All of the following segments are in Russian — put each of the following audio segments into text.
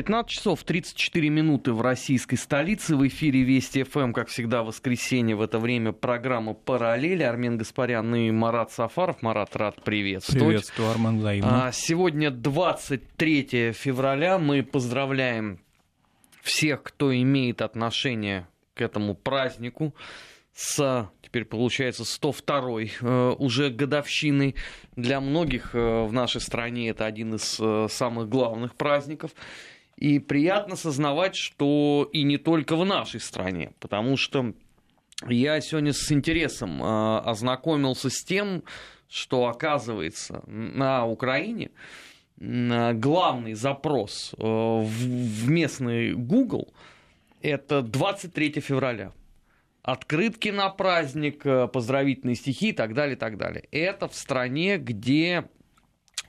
15 часов 34 минуты в российской столице. В эфире Вести ФМ, как всегда, в воскресенье. В это время программа «Параллели». Армен Гаспарян и Марат Сафаров. Марат, рад приветствовать. Приветствую, Армен взаимно. А, сегодня 23 февраля. Мы поздравляем всех, кто имеет отношение к этому празднику с, теперь получается, 102-й э, уже годовщиной. Для многих э, в нашей стране это один из э, самых главных праздников. И приятно сознавать, что и не только в нашей стране, потому что я сегодня с интересом э, ознакомился с тем, что оказывается на Украине э, главный запрос э, в местный Google это 23 февраля. Открытки на праздник, поздравительные стихи и так далее, и так далее. Это в стране, где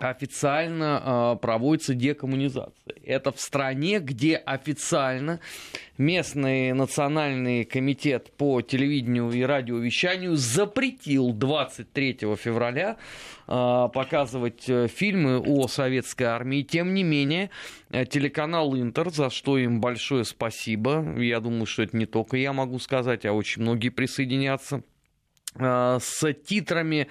официально э, проводится декоммунизация. Это в стране, где официально местный национальный комитет по телевидению и радиовещанию запретил 23 февраля э, показывать фильмы о советской армии. Тем не менее, э, телеканал Интер, за что им большое спасибо, я думаю, что это не только я могу сказать, а очень многие присоединятся, э, с титрами а,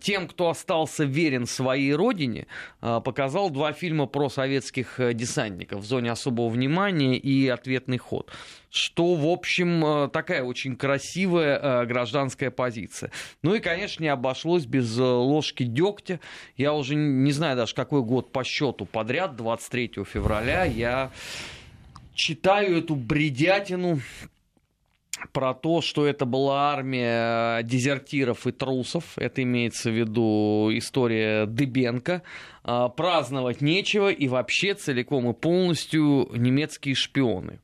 тем, кто остался верен своей родине, а, показал два фильма про советских э, десантников в зоне особого внимания и ответный ход. Что, в общем, э, такая очень красивая э, гражданская позиция. Ну и, конечно, не обошлось без ложки дегтя. Я уже не знаю даже, какой год по счету подряд, 23 февраля, я читаю эту бредятину про то, что это была армия дезертиров и трусов. Это имеется в виду история Дыбенко. А, праздновать нечего и вообще целиком и полностью немецкие шпионы.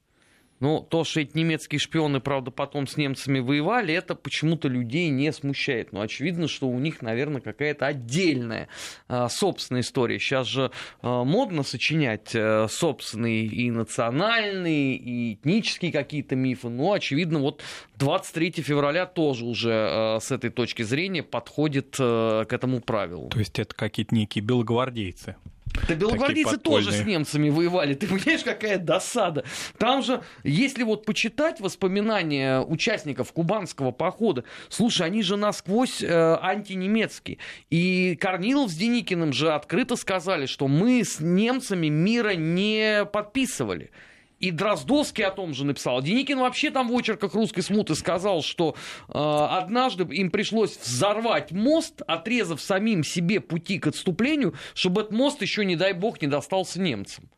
Но то, что эти немецкие шпионы, правда, потом с немцами воевали, это почему-то людей не смущает. Но очевидно, что у них, наверное, какая-то отдельная а, собственная история. Сейчас же а, модно сочинять а, собственные и национальные, и этнические какие-то мифы. Но, очевидно, вот 23 февраля тоже уже а, с этой точки зрения подходит а, к этому правилу. То есть это какие-то некие белогвардейцы? Да белогвардейцы тоже с немцами воевали. Ты понимаешь, какая досада. Там же, если вот почитать воспоминания участников кубанского похода, слушай, они же насквозь э, антинемецкие. И Корнилов с Деникиным же открыто сказали, что мы с немцами мира не подписывали. И Дроздовский о том же написал. Деникин вообще там в очерках русской смуты сказал, что э, однажды им пришлось взорвать мост, отрезав самим себе пути к отступлению, чтобы этот мост еще, не дай бог, не достался немцам.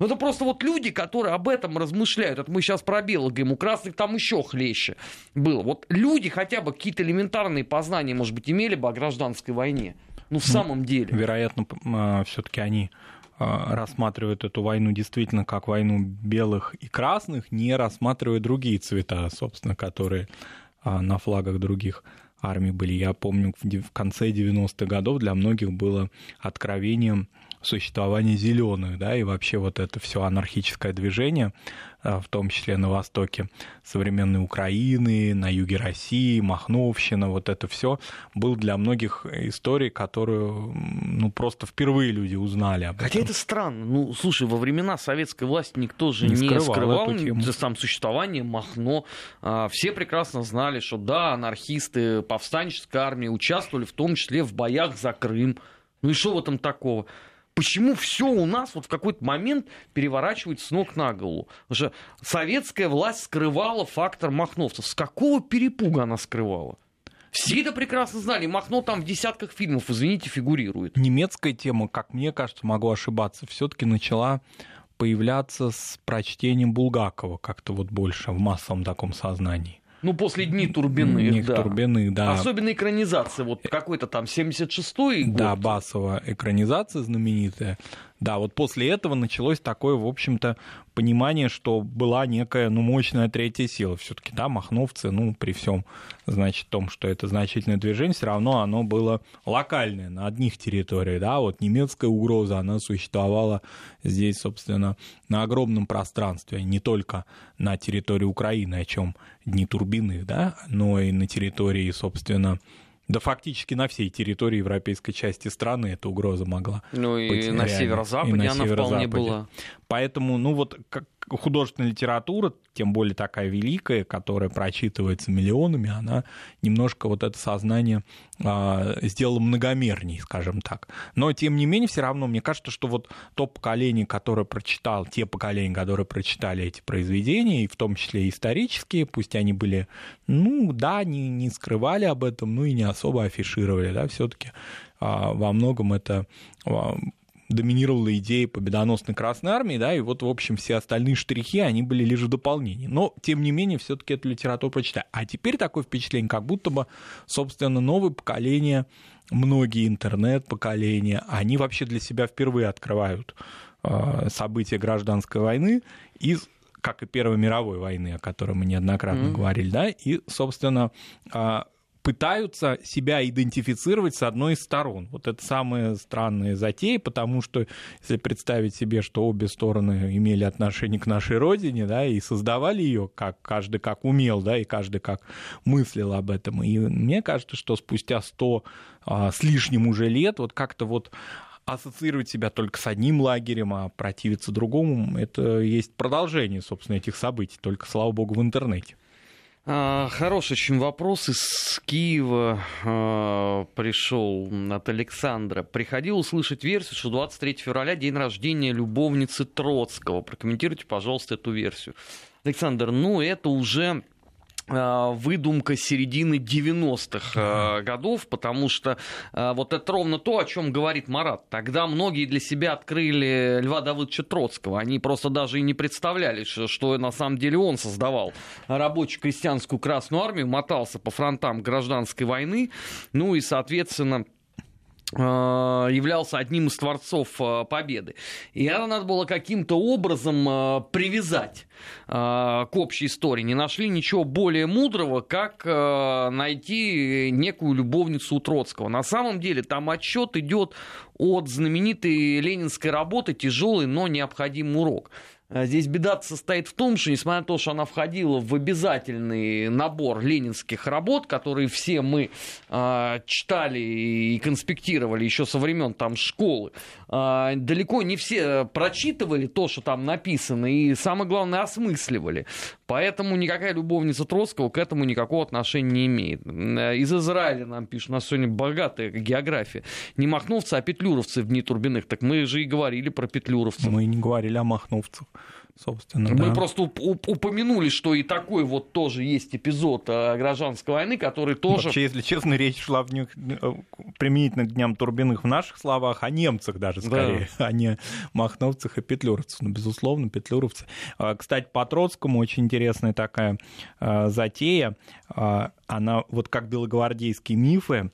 Ну, это просто вот люди, которые об этом размышляют. Это мы сейчас про белых говорим, у красных там еще хлеще было. Вот люди хотя бы какие-то элементарные познания, может быть, имели бы о гражданской войне. Ну, в ну, самом деле. Вероятно, а, все-таки они рассматривают эту войну действительно как войну белых и красных, не рассматривают другие цвета, собственно, которые а, на флагах других армий были. Я помню, в конце 90-х годов для многих было откровением существование зеленых, да, и вообще вот это все анархическое движение, а, в том числе на востоке современной Украины, на юге России, Махновщина, вот это все был для многих историей, которую ну, просто впервые люди узнали об этом. Хотя это странно. Ну, слушай, во времена советской власти никто же не, не скрывал, скрывал сам существование Махно. А, все прекрасно знали, что да, анархисты повстанческой армии участвовали в том числе в боях за Крым. Ну и что в этом такого? Почему все у нас вот в какой-то момент переворачивается с ног на голову. Потому что советская власть скрывала фактор махновцев. С какого перепуга она скрывала? Все это прекрасно знали. Махно там в десятках фильмов, извините, фигурирует. Немецкая тема, как мне кажется, могу ошибаться, все-таки начала появляться с прочтением Булгакова как-то вот больше в массовом таком сознании. Ну, после Дни Турбиных, Дни да. Турбиных, да. Особенно экранизация, вот какой-то там 76-й год. Да, басовая экранизация знаменитая. Да, вот после этого началось такое, в общем-то, понимание, что была некая, ну, мощная третья сила. все таки да, махновцы, ну, при всем, значит, том, что это значительное движение, все равно оно было локальное, на одних территориях, да, вот немецкая угроза, она существовала здесь, собственно, на огромном пространстве, не только на территории Украины, о чем дни турбины, да, но и на территории, собственно, да фактически на всей территории европейской части страны эта угроза могла Ну и быть на северо-западе она северо вполне была. Поэтому, ну вот, как художественная литература, тем более такая великая, которая прочитывается миллионами, она немножко вот это сознание э, сделала многомерней, скажем так. Но, тем не менее, все равно мне кажется, что вот то поколение, которое прочитал, те поколения, которые прочитали эти произведения, и в том числе исторические, пусть они были, ну да, не, не скрывали об этом, ну и не особо афишировали, да, все-таки э, во многом это доминировала идея победоносной Красной Армии, да, и вот, в общем, все остальные штрихи, они были лишь в дополнении. Но, тем не менее, все таки эту литературу прочитали. А теперь такое впечатление, как будто бы, собственно, новое поколение, многие интернет-поколения, они вообще для себя впервые открывают э, события гражданской войны из как и Первой мировой войны, о которой мы неоднократно mm-hmm. говорили, да, и, собственно, а, пытаются себя идентифицировать с одной из сторон. Вот это самая странная затея, потому что если представить себе, что обе стороны имели отношение к нашей родине, да, и создавали ее, как каждый как умел, да, и каждый как мыслил об этом. И мне кажется, что спустя сто а, с лишним уже лет вот как-то вот ассоциировать себя только с одним лагерем, а противиться другому, это есть продолжение, собственно, этих событий, только, слава богу, в интернете. А, хороший очень вопрос из Киева э, пришел от Александра. Приходил услышать версию, что 23 февраля день рождения любовницы Троцкого. Прокомментируйте, пожалуйста, эту версию. Александр, ну это уже выдумка середины 90-х э, годов, потому что э, вот это ровно то, о чем говорит Марат. Тогда многие для себя открыли Льва Давыдовича Троцкого. Они просто даже и не представляли, что на самом деле он создавал рабоче-крестьянскую Красную Армию, мотался по фронтам гражданской войны, ну и, соответственно, являлся одним из творцов э, победы. И это надо было каким-то образом э, привязать к общей истории. Не нашли ничего более мудрого, как найти некую любовницу у Троцкого. На самом деле там отчет идет от знаменитой ленинской работы «Тяжелый, но необходимый урок». А здесь беда состоит в том, что, несмотря на то, что она входила в обязательный набор ленинских работ, которые все мы э, читали и конспектировали еще со времен там школы, э, далеко не все прочитывали то, что там написано, и самое главное осмысливали. Поэтому никакая любовница Троцкого к этому никакого отношения не имеет. Из Израиля нам пишут, у нас сегодня богатая география. Не махновцы, а петлюровцы в дни Турбиных. Так мы же и говорили про петлюровцев. Мы не говорили о махновцах собственно. Мы да. просто упомянули, что и такой вот тоже есть эпизод э, гражданской войны, который тоже... Вообще, если честно, речь шла в них э, применительно к дням Турбиных в наших словах, о немцах даже скорее, да. а не махновцах и петлюровцах. Ну, безусловно, петлюровцы. А, кстати, по Троцкому очень интересная такая э, затея. А, она вот как белогвардейские мифы,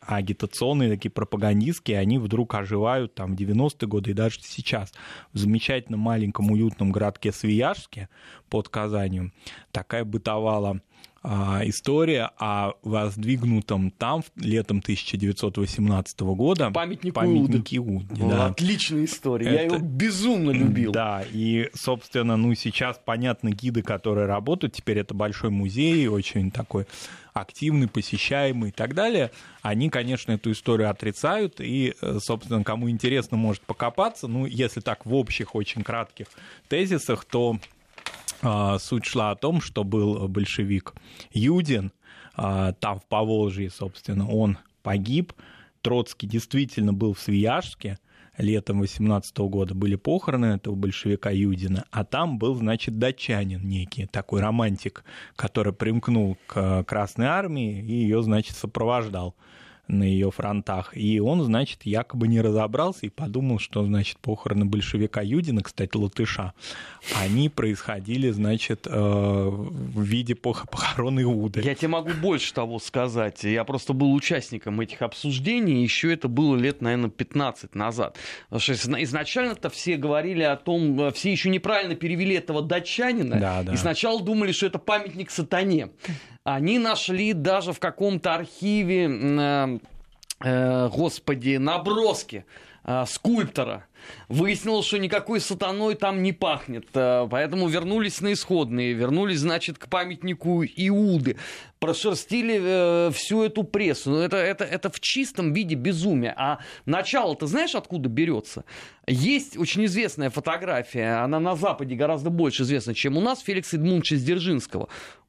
агитационные, такие пропагандистские, они вдруг оживают там в 90-е годы и даже сейчас. В замечательном маленьком уютном городке Свияжске под Казанью такая бытовала история о воздвигнутом там летом 1918 года памятник памятнике Иуде. Да. Отличная история, Это... я его безумно любил. Да, и, собственно, ну сейчас понятно гиды, которые работают, теперь это большой музей, очень такой активный, посещаемый и так далее, они, конечно, эту историю отрицают, и, э, собственно, кому интересно, может покопаться. Ну, если так в общих, очень кратких тезисах, то а, суть шла о том, что был большевик Юдин, а, там в Поволжье, собственно, он погиб. Троцкий действительно был в Свияжске, летом 18 года были похороны этого большевика Юдина, а там был, значит, датчанин некий, такой романтик, который примкнул к Красной Армии и ее, значит, сопровождал на ее фронтах. И он, значит, якобы не разобрался и подумал, что, значит, похороны большевика Юдина, кстати, латыша, они происходили, значит, э, в виде похорон Иуды. Я тебе могу больше того сказать. Я просто был участником этих обсуждений, еще это было лет, наверное, 15 назад. Потому что изначально-то все говорили о том, э, все еще неправильно перевели этого датчанина, да, да. и сначала думали, что это памятник сатане. Они нашли даже в каком-то архиве, э, э, господи, наброски э, скульптора. Выяснилось, что никакой сатаной там не пахнет. Э, поэтому вернулись на исходные. Вернулись, значит, к памятнику Иуды. Прошерстили э, всю эту прессу. Ну, это, это, это в чистом виде безумие. А начало, ты знаешь, откуда берется? Есть очень известная фотография, она на Западе гораздо больше известна, чем у нас, Феликса Эдмундовича Сдержинского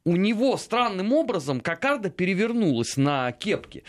у него странным образом кокарда перевернулась на кепке,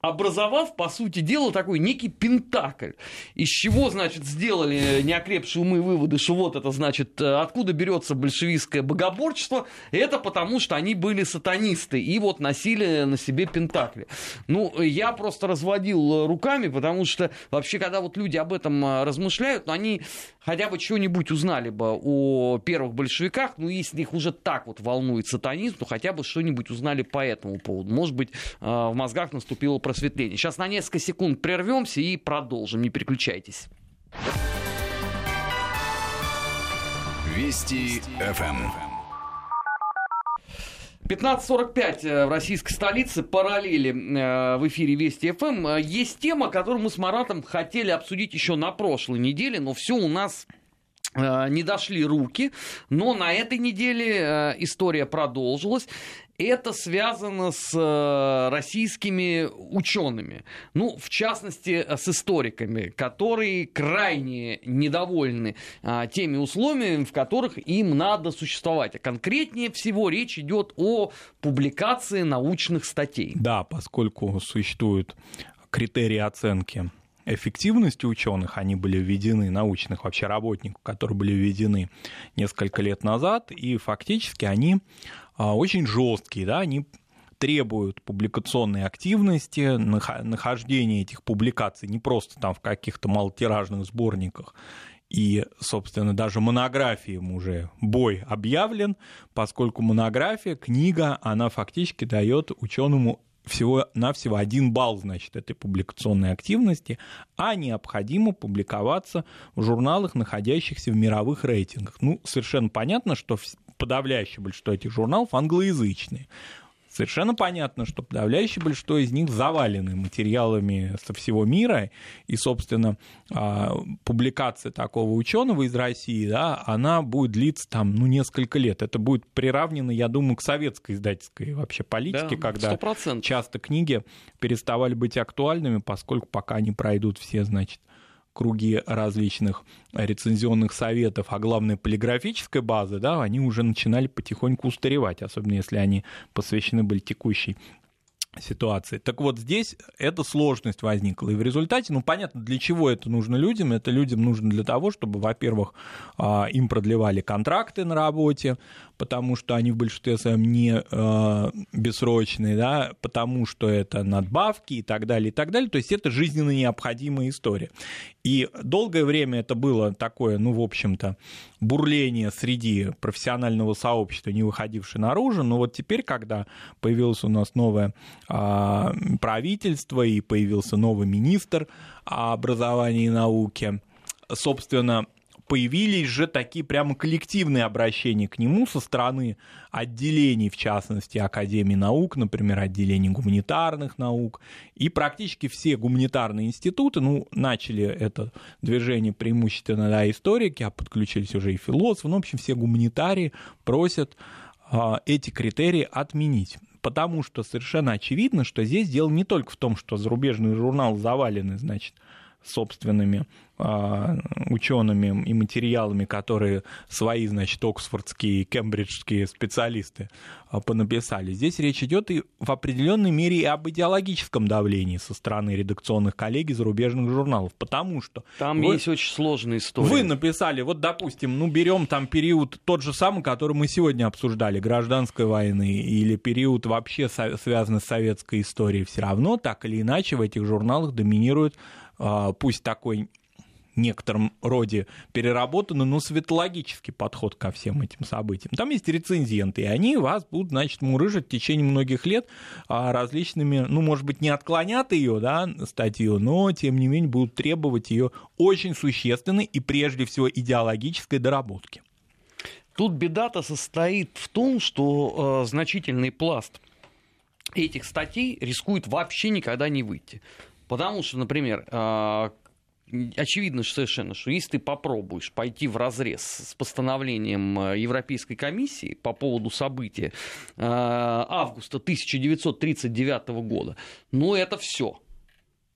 образовав, по сути дела, такой некий пентакль. Из чего, значит, сделали неокрепшие умы выводы, что вот это, значит, откуда берется большевистское богоборчество, это потому, что они были сатанисты и вот носили на себе пентакли. Ну, я просто разводил руками, потому что вообще, когда вот люди об этом размышляют, ну, они хотя бы что-нибудь узнали бы о первых большевиках, ну, если их уже так вот волнует сатанизм, то хотя бы что-нибудь узнали по этому поводу. Может быть, э, в мозгах наступило просветление. Сейчас на несколько секунд прервемся и продолжим. Не переключайтесь. Вести ФМ. 15.45 э, в российской столице, параллели э, в эфире Вести ФМ. Э, есть тема, которую мы с Маратом хотели обсудить еще на прошлой неделе, но все у нас не дошли руки, но на этой неделе история продолжилась это связано с э, российскими учеными, ну, в частности, с историками, которые крайне недовольны а, теми условиями, в которых им надо существовать. А конкретнее всего речь идет о публикации научных статей. Да, поскольку существуют критерии оценки эффективности ученых, они были введены, научных вообще работников, которые были введены несколько лет назад, и фактически они а, очень жесткие, да, они требуют публикационной активности, нахождения этих публикаций не просто там в каких-то малотиражных сборниках, и, собственно, даже монографиям уже бой объявлен, поскольку монография, книга, она фактически дает ученому всего-навсего один балл, значит, этой публикационной активности, а необходимо публиковаться в журналах, находящихся в мировых рейтингах. Ну, совершенно понятно, что подавляющее большинство этих журналов англоязычные. Совершенно понятно, что подавляющее большинство из них завалены материалами со всего мира, и, собственно, а, публикация такого ученого из России, да, она будет длиться там, ну, несколько лет. Это будет приравнено, я думаю, к советской издательской вообще политике, да, когда 100%. часто книги переставали быть актуальными, поскольку пока они пройдут все, значит, круги различных рецензионных советов, а главное полиграфической базы, да, они уже начинали потихоньку устаревать, особенно если они посвящены были текущей ситуации. Так вот, здесь эта сложность возникла. И в результате, ну, понятно, для чего это нужно людям. Это людям нужно для того, чтобы, во-первых, а, им продлевали контракты на работе, потому что они в большинстве своем не э, бессрочные, да, потому что это надбавки и так далее, и так далее. То есть это жизненно необходимая история. И долгое время это было такое, ну, в общем-то, бурление среди профессионального сообщества, не выходившее наружу. Но вот теперь, когда появилось у нас новое э, правительство и появился новый министр образования и науки, собственно, появились же такие прямо коллективные обращения к нему со стороны отделений, в частности, Академии наук, например, отделений гуманитарных наук. И практически все гуманитарные институты, ну, начали это движение преимущественно, да, историки, а подключились уже и философы, ну, в общем, все гуманитарии просят а, эти критерии отменить потому что совершенно очевидно, что здесь дело не только в том, что зарубежные журналы завалены, значит, собственными а, учеными и материалами, которые свои, значит, оксфордские и кембриджские специалисты а, понаписали. Здесь речь идет и в определенной мере и об идеологическом давлении со стороны редакционных коллег зарубежных журналов, потому что... Там вы, есть очень сложная история. Вы написали, вот, допустим, ну, берем там период тот же самый, который мы сегодня обсуждали, гражданской войны, или период вообще связанный с советской историей, все равно так или иначе в этих журналах доминирует пусть такой некотором роде переработанный, но светологический подход ко всем этим событиям. Там есть рецензенты, и они вас будут, значит, мурыжить в течение многих лет а, различными, ну, может быть, не отклонят ее, да, статью, но, тем не менее, будут требовать ее очень существенной и, прежде всего, идеологической доработки. Тут беда-то состоит в том, что э, значительный пласт этих статей рискует вообще никогда не выйти. Потому что, например, а, очевидно совершенно, что если ты попробуешь пойти в разрез с постановлением э, Европейской комиссии по поводу события э, августа 1939 года, ну это все.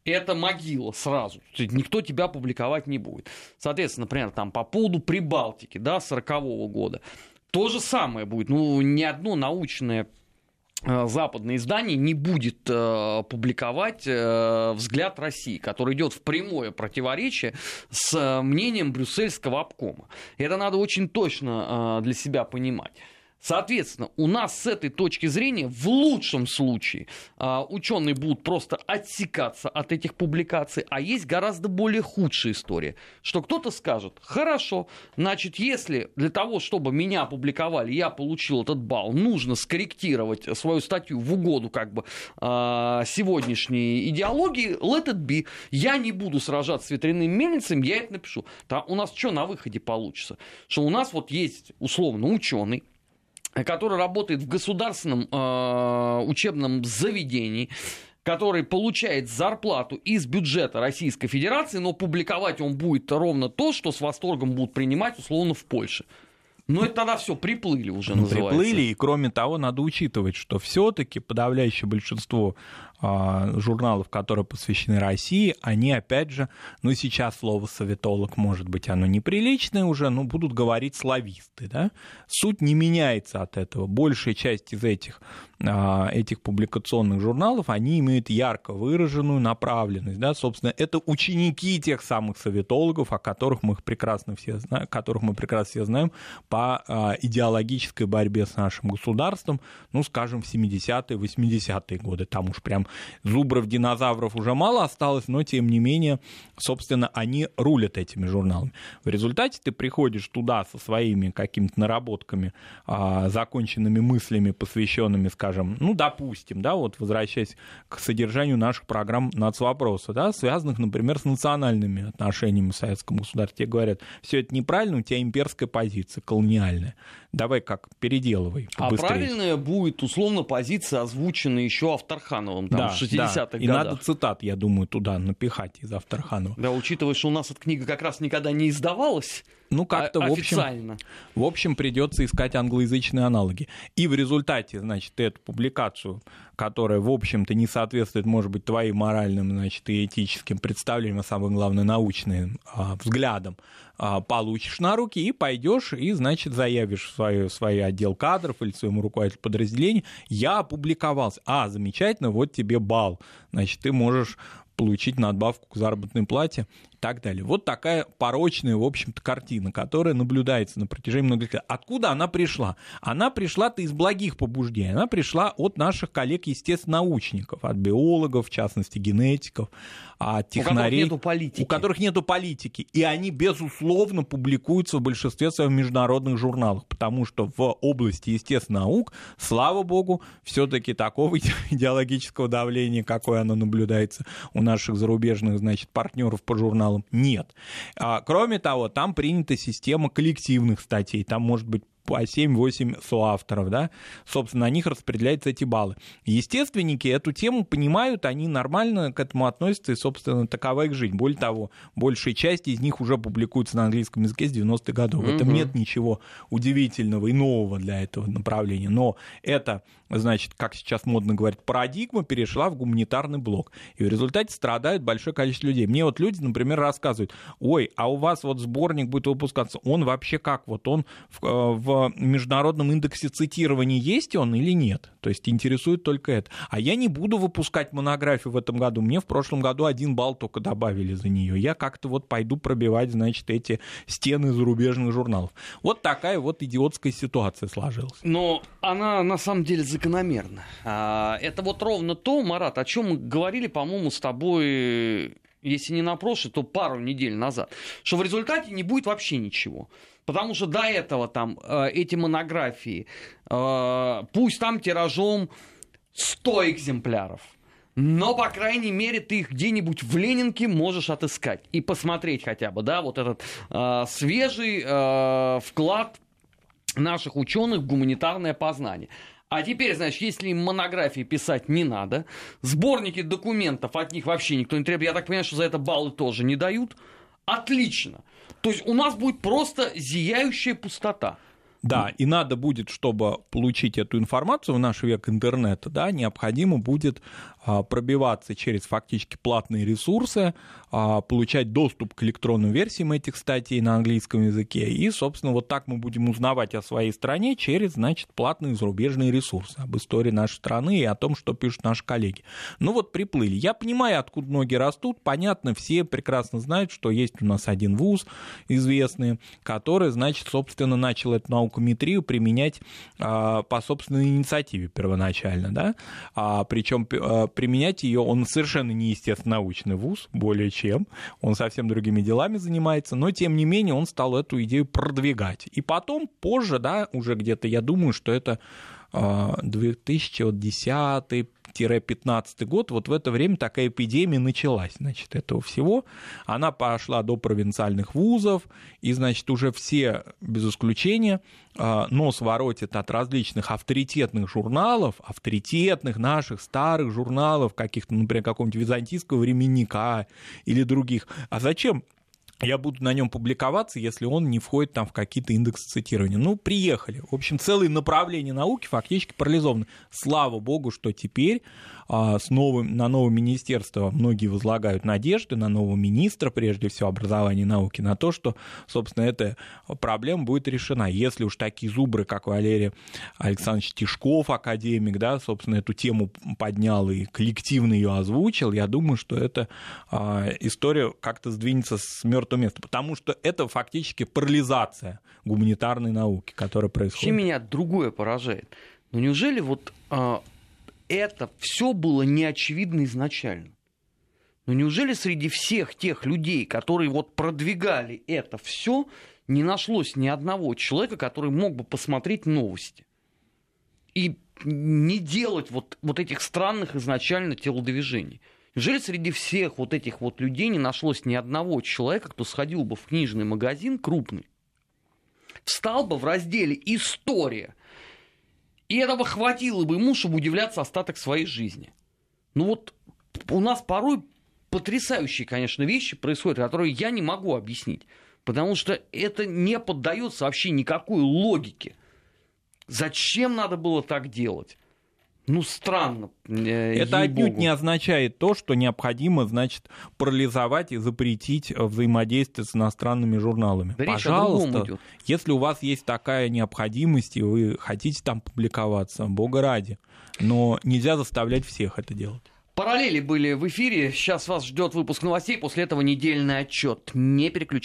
Это могила сразу. Никто тебя публиковать не будет. Соответственно, например, там по поводу Прибалтики, да, 40 -го года. То же самое будет. Ну, ни одно научное Э, западное издание не будет э, публиковать э, взгляд России, который идет в прямое противоречие с мнением брюссельского обкома. Это надо очень точно для себя понимать. Соответственно, у нас с этой точки зрения в лучшем случае а, ученые будут просто отсекаться от этих публикаций, а есть гораздо более худшая история, что кто-то скажет, хорошо, значит, если для того, чтобы меня опубликовали, я получил этот балл, нужно скорректировать свою статью в угоду как бы а, сегодняшней идеологии, let it be, я не буду сражаться с ветряным мельницами, я это напишу. Там у нас что на выходе получится? Что у нас вот есть условно ученый, который работает в государственном э, учебном заведении, который получает зарплату из бюджета Российской Федерации, но публиковать он будет ровно то, что с восторгом будут принимать условно в Польше. Но это тогда все приплыли уже, ну, называется. Приплыли, и кроме того, надо учитывать, что все-таки подавляющее большинство журналов, которые посвящены России, они, опять же, ну, сейчас слово «советолог», может быть, оно неприличное уже, но будут говорить слависты, да? Суть не меняется от этого. Большая часть из этих, а, этих публикационных журналов, они имеют ярко выраженную направленность, да? Собственно, это ученики тех самых советологов, о которых мы прекрасно все знаем, которых мы прекрасно все знаем по а, идеологической борьбе с нашим государством, ну, скажем, в 70-е, 80-е годы. Там уж прям зубров, динозавров уже мало осталось, но тем не менее, собственно, они рулят этими журналами. В результате ты приходишь туда со своими какими-то наработками, а, законченными мыслями, посвященными, скажем, ну, допустим, да, вот возвращаясь к содержанию наших программ нацвопроса, да, связанных, например, с национальными отношениями в советском государстве. Тебе говорят, все это неправильно, у тебя имперская позиция, колониальная давай как, переделывай побыстрее. А правильная будет, условно, позиция озвучена еще Авторхановым там, да, в 60-х да. годах. И надо цитат, я думаю, туда напихать из Авторханова. Да, учитывая, что у нас эта книга как раз никогда не издавалась, ну, как-то, в общем, в общем, придется искать англоязычные аналоги. И в результате, значит, эту публикацию, которая, в общем-то, не соответствует, может быть, твоим моральным, значит, и этическим представлениям, а самое главное, научным а, взглядам, а, получишь на руки и пойдешь и, значит, заявишь в свой, свой отдел кадров или своему руководителю подразделения, я опубликовался. А, замечательно, вот тебе балл. Значит, ты можешь получить надбавку к заработной плате так далее. Вот такая порочная, в общем-то, картина, которая наблюдается на протяжении многих лет. Откуда она пришла? Она пришла-то из благих побуждений. Она пришла от наших коллег-естествонаучников, от биологов, в частности, генетиков, от технарей. У которых нету политики. У которых нету политики. И они, безусловно, публикуются в большинстве своих международных журналах, потому что в области естественных наук, слава богу, все-таки такого идеологического давления, какое оно наблюдается у наших зарубежных, значит, партнеров по журналам, нет. А, кроме того, там принята система коллективных статей. Там может быть по 7-8 соавторов, да, собственно, на них распределяются эти баллы. Естественники эту тему понимают, они нормально к этому относятся, и, собственно, такова их жизнь. Более того, большая часть из них уже публикуется на английском языке с 90-х годов. В этом нет ничего удивительного и нового для этого направления. Но это, значит, как сейчас модно говорить, парадигма перешла в гуманитарный блок. И в результате страдает большое количество людей. Мне вот люди, например, рассказывают, ой, а у вас вот сборник будет выпускаться, он вообще как? Вот он в, э, в международном индексе цитирования есть он или нет. То есть интересует только это. А я не буду выпускать монографию в этом году. Мне в прошлом году один балл только добавили за нее. Я как-то вот пойду пробивать, значит, эти стены зарубежных журналов. Вот такая вот идиотская ситуация сложилась. Но она на самом деле закономерна. А, это вот ровно то, Марат, о чем мы говорили, по-моему, с тобой если не на прошлый, то пару недель назад, что в результате не будет вообще ничего. Потому что до этого там э, эти монографии, э, пусть там тиражом 100 экземпляров, но, по крайней мере, ты их где-нибудь в Ленинке можешь отыскать и посмотреть хотя бы, да, вот этот э, свежий э, вклад наших ученых в гуманитарное познание. А теперь, значит, если им монографии писать не надо, сборники документов от них вообще никто не требует, я так понимаю, что за это баллы тоже не дают, отлично. То есть у нас будет просто зияющая пустота. Да, и надо будет, чтобы получить эту информацию в наш век интернета, да, необходимо будет пробиваться через фактически платные ресурсы, а, получать доступ к электронным версиям этих статей на английском языке. И, собственно, вот так мы будем узнавать о своей стране через, значит, платные зарубежные ресурсы, об истории нашей страны и о том, что пишут наши коллеги. Ну вот приплыли. Я понимаю, откуда ноги растут. Понятно, все прекрасно знают, что есть у нас один вуз известный, который, значит, собственно, начал эту наукометрию применять а, по собственной инициативе первоначально, да, а, причем применять ее, он совершенно не естественно-научный вуз, более чем, он совсем другими делами занимается, но тем не менее он стал эту идею продвигать. И потом, позже, да, уже где-то, я думаю, что это 2010 15 год, вот в это время такая эпидемия началась, значит, этого всего. Она пошла до провинциальных вузов, и, значит, уже все, без исключения, а, нос воротят от различных авторитетных журналов, авторитетных наших старых журналов, каких-то, например, какого-нибудь византийского временника или других. А зачем я буду на нем публиковаться, если он не входит там в какие-то индексы цитирования. Ну, приехали. В общем, целые направления науки фактически парализованы. Слава богу, что теперь с новым, на новое министерство многие возлагают надежды, на нового министра, прежде всего, образования и науки, на то, что, собственно, эта проблема будет решена. Если уж такие зубры, как Валерий Александрович Тишков, академик, да, собственно, эту тему поднял и коллективно ее озвучил, я думаю, что эта а, история как-то сдвинется с мертвого места, потому что это фактически парализация гуманитарной науки, которая происходит. Чем меня другое поражает? Ну неужели вот а, это все было неочевидно изначально. Но неужели среди всех тех людей, которые вот продвигали это все, не нашлось ни одного человека, который мог бы посмотреть новости и не делать вот, вот этих странных изначально телодвижений? Неужели среди всех вот этих вот людей не нашлось ни одного человека, кто сходил бы в книжный магазин крупный, встал бы в разделе «История» И этого хватило бы ему, чтобы удивляться остаток своей жизни. Ну вот у нас порой потрясающие, конечно, вещи происходят, которые я не могу объяснить. Потому что это не поддается вообще никакой логике. Зачем надо было так делать? Ну, странно. Э, Это отнюдь не означает то, что необходимо, значит, парализовать и запретить э, взаимодействие с иностранными журналами. Да Пожалуйста, если у вас есть такая необходимость, и вы хотите там публиковаться, бога ради. Но нельзя заставлять всех это делать. Параллели были в эфире. Сейчас вас ждет выпуск новостей. После этого недельный отчет. Не переключайтесь.